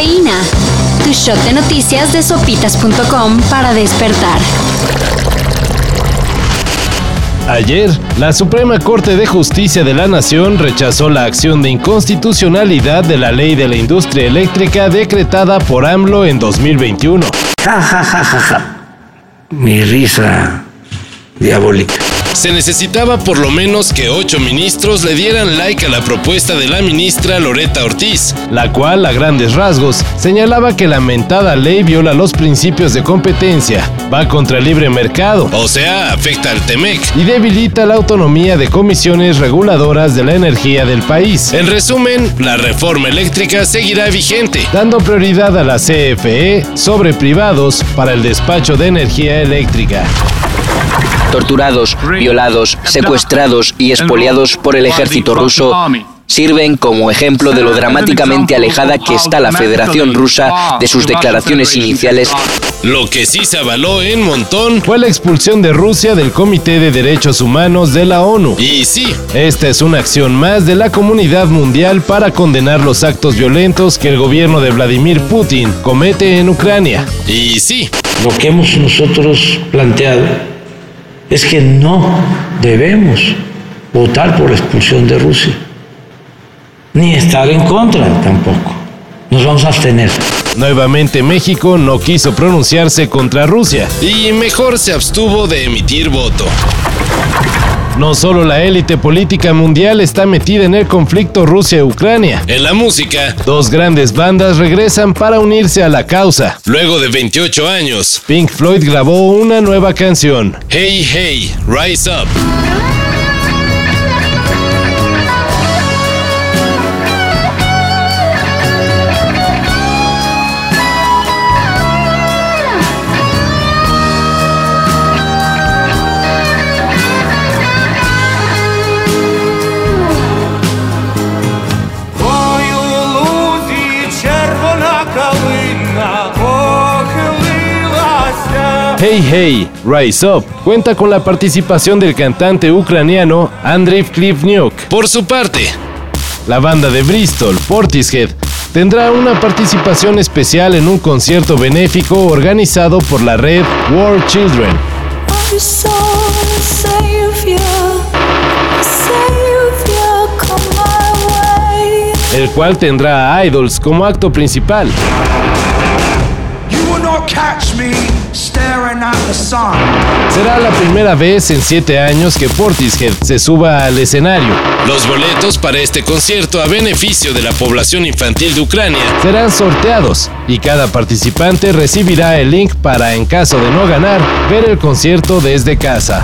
Cafeína. Tu shot de noticias de sopitas.com para despertar. Ayer, la Suprema Corte de Justicia de la Nación rechazó la acción de inconstitucionalidad de la ley de la industria eléctrica decretada por AMLO en 2021. Ja, ja, ja, ja, ja. Mi risa diabólica. Se necesitaba por lo menos que ocho ministros le dieran like a la propuesta de la ministra Loreta Ortiz, la cual, a grandes rasgos, señalaba que la mentada ley viola los principios de competencia, va contra el libre mercado, o sea, afecta al TEMEC, y debilita la autonomía de comisiones reguladoras de la energía del país. En resumen, la reforma eléctrica seguirá vigente, dando prioridad a la CFE sobre privados para el despacho de energía eléctrica torturados, violados, secuestrados y expoliados por el ejército ruso sirven como ejemplo de lo dramáticamente alejada que está la Federación Rusa de sus declaraciones iniciales. Lo que sí se avaló en montón fue la expulsión de Rusia del Comité de Derechos Humanos de la ONU. Y sí, esta es una acción más de la comunidad mundial para condenar los actos violentos que el gobierno de Vladimir Putin comete en Ucrania. Y sí. Lo que hemos nosotros planteado es que no debemos votar por la expulsión de Rusia, ni estar en contra tampoco. Nos vamos a abstener. Nuevamente México no quiso pronunciarse contra Rusia y mejor se abstuvo de emitir voto. No solo la élite política mundial está metida en el conflicto Rusia-Ucrania. En la música, dos grandes bandas regresan para unirse a la causa. Luego de 28 años, Pink Floyd grabó una nueva canción, Hey Hey, Rise Up. Hey Hey, Rise Up cuenta con la participación del cantante ucraniano Andriy Klivnyuk. Por su parte, la banda de Bristol, Portishead, tendrá una participación especial en un concierto benéfico organizado por la red World Children. El cual tendrá a Idols como acto principal. Será la primera vez en siete años que Portishead se suba al escenario. Los boletos para este concierto a beneficio de la población infantil de Ucrania serán sorteados y cada participante recibirá el link para, en caso de no ganar, ver el concierto desde casa.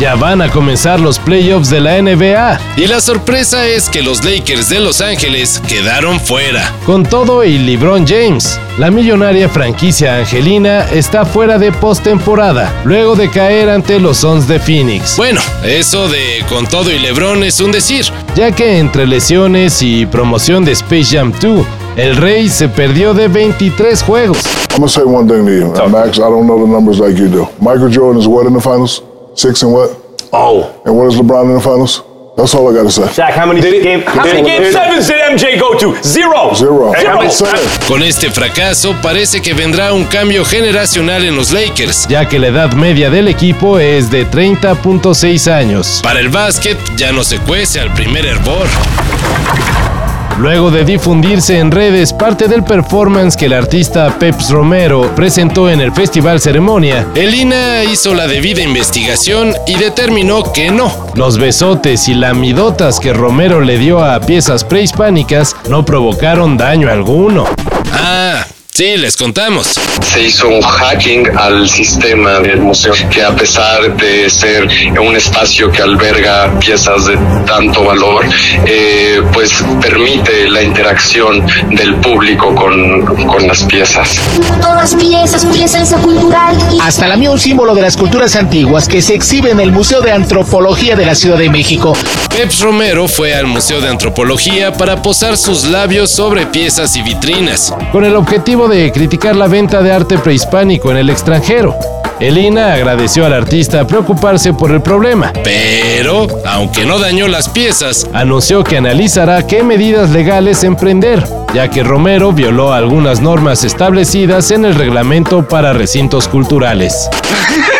Ya van a comenzar los playoffs de la NBA. Y la sorpresa es que los Lakers de Los Ángeles quedaron fuera. Con todo y LeBron James. La millonaria franquicia angelina está fuera de postemporada, luego de caer ante los Suns de Phoenix. Bueno, eso de con todo y LeBron es un decir, ya que entre lesiones y promoción de Space Jam 2, el Rey se perdió de 23 juegos. I'm gonna say one thing to you, Max. I don't know the numbers like you do. Michael Jordan is what in the finals? Six and what? Oh. And what is LeBron in the finals? That's all I gotta say. Zach, how many game, how many game sevens did MJ go to? Zero. Zero. Zero. Con este fracaso parece que vendrá un cambio generacional en los Lakers, ya que la edad media del equipo es de 30.6 años. Para el básquet ya no se cuece al primer hervor. Luego de difundirse en redes parte del performance que el artista Peps Romero presentó en el Festival Ceremonia, Elina hizo la debida investigación y determinó que no. Los besotes y lamidotas que Romero le dio a piezas prehispánicas no provocaron daño alguno. Ah, Sí, les contamos. Se hizo un hacking al sistema del museo que a pesar de ser un espacio que alberga piezas de tanto valor, eh, pues permite la interacción del público con, con las piezas. Todas piezas, piezas cultural. Hasta la mía un símbolo de las culturas antiguas que se exhibe en el Museo de Antropología de la Ciudad de México. Peps Romero fue al Museo de Antropología para posar sus labios sobre piezas y vitrinas, con el objetivo de criticar la venta de arte prehispánico en el extranjero. El INA agradeció al artista preocuparse por el problema, pero, aunque no dañó las piezas, anunció que analizará qué medidas legales emprender, ya que Romero violó algunas normas establecidas en el reglamento para recintos culturales.